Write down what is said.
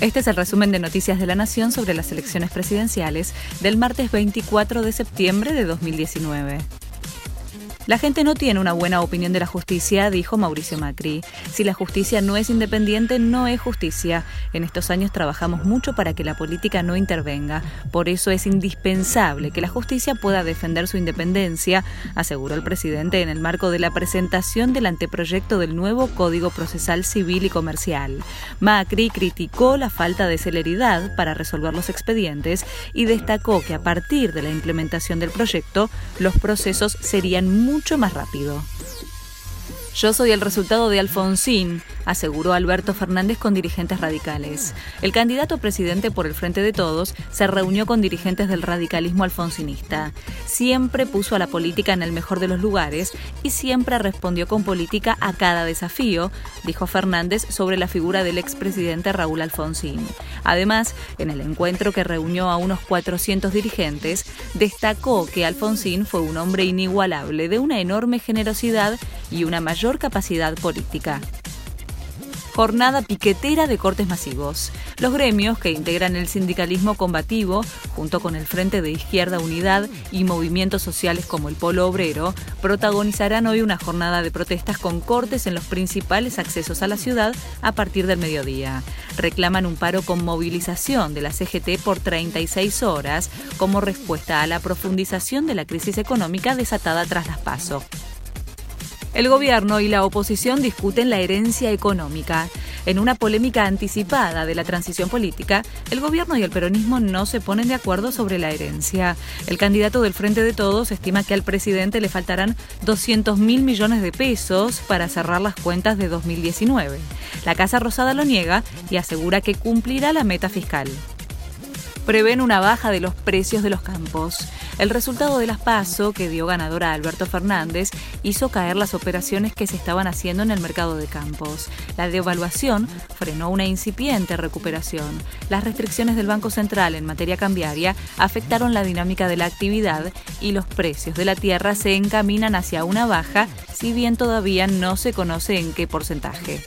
Este es el resumen de Noticias de la Nación sobre las elecciones presidenciales del martes 24 de septiembre de 2019. La gente no tiene una buena opinión de la justicia, dijo Mauricio Macri. Si la justicia no es independiente, no es justicia. En estos años trabajamos mucho para que la política no intervenga. Por eso es indispensable que la justicia pueda defender su independencia, aseguró el presidente en el marco de la presentación del anteproyecto del nuevo Código Procesal Civil y Comercial. Macri criticó la falta de celeridad para resolver los expedientes y destacó que a partir de la implementación del proyecto, los procesos serían muy mucho más rápido. Yo soy el resultado de Alfonsín, aseguró Alberto Fernández con dirigentes radicales. El candidato presidente por el Frente de Todos se reunió con dirigentes del radicalismo alfonsinista. Siempre puso a la política en el mejor de los lugares y siempre respondió con política a cada desafío, dijo Fernández sobre la figura del expresidente Raúl Alfonsín. Además, en el encuentro que reunió a unos 400 dirigentes, destacó que Alfonsín fue un hombre inigualable, de una enorme generosidad y una mayor capacidad política jornada piquetera de cortes masivos. Los gremios que integran el sindicalismo combativo, junto con el Frente de Izquierda Unidad y movimientos sociales como el Polo Obrero, protagonizarán hoy una jornada de protestas con cortes en los principales accesos a la ciudad a partir del mediodía. Reclaman un paro con movilización de la CGT por 36 horas como respuesta a la profundización de la crisis económica desatada tras las PASO. El gobierno y la oposición discuten la herencia económica. En una polémica anticipada de la transición política, el gobierno y el peronismo no se ponen de acuerdo sobre la herencia. El candidato del Frente de Todos estima que al presidente le faltarán 200 mil millones de pesos para cerrar las cuentas de 2019. La Casa Rosada lo niega y asegura que cumplirá la meta fiscal prevén una baja de los precios de los campos. El resultado de las PASO, que dio ganadora Alberto Fernández, hizo caer las operaciones que se estaban haciendo en el mercado de campos. La devaluación frenó una incipiente recuperación. Las restricciones del Banco Central en materia cambiaria afectaron la dinámica de la actividad y los precios de la tierra se encaminan hacia una baja, si bien todavía no se conoce en qué porcentaje.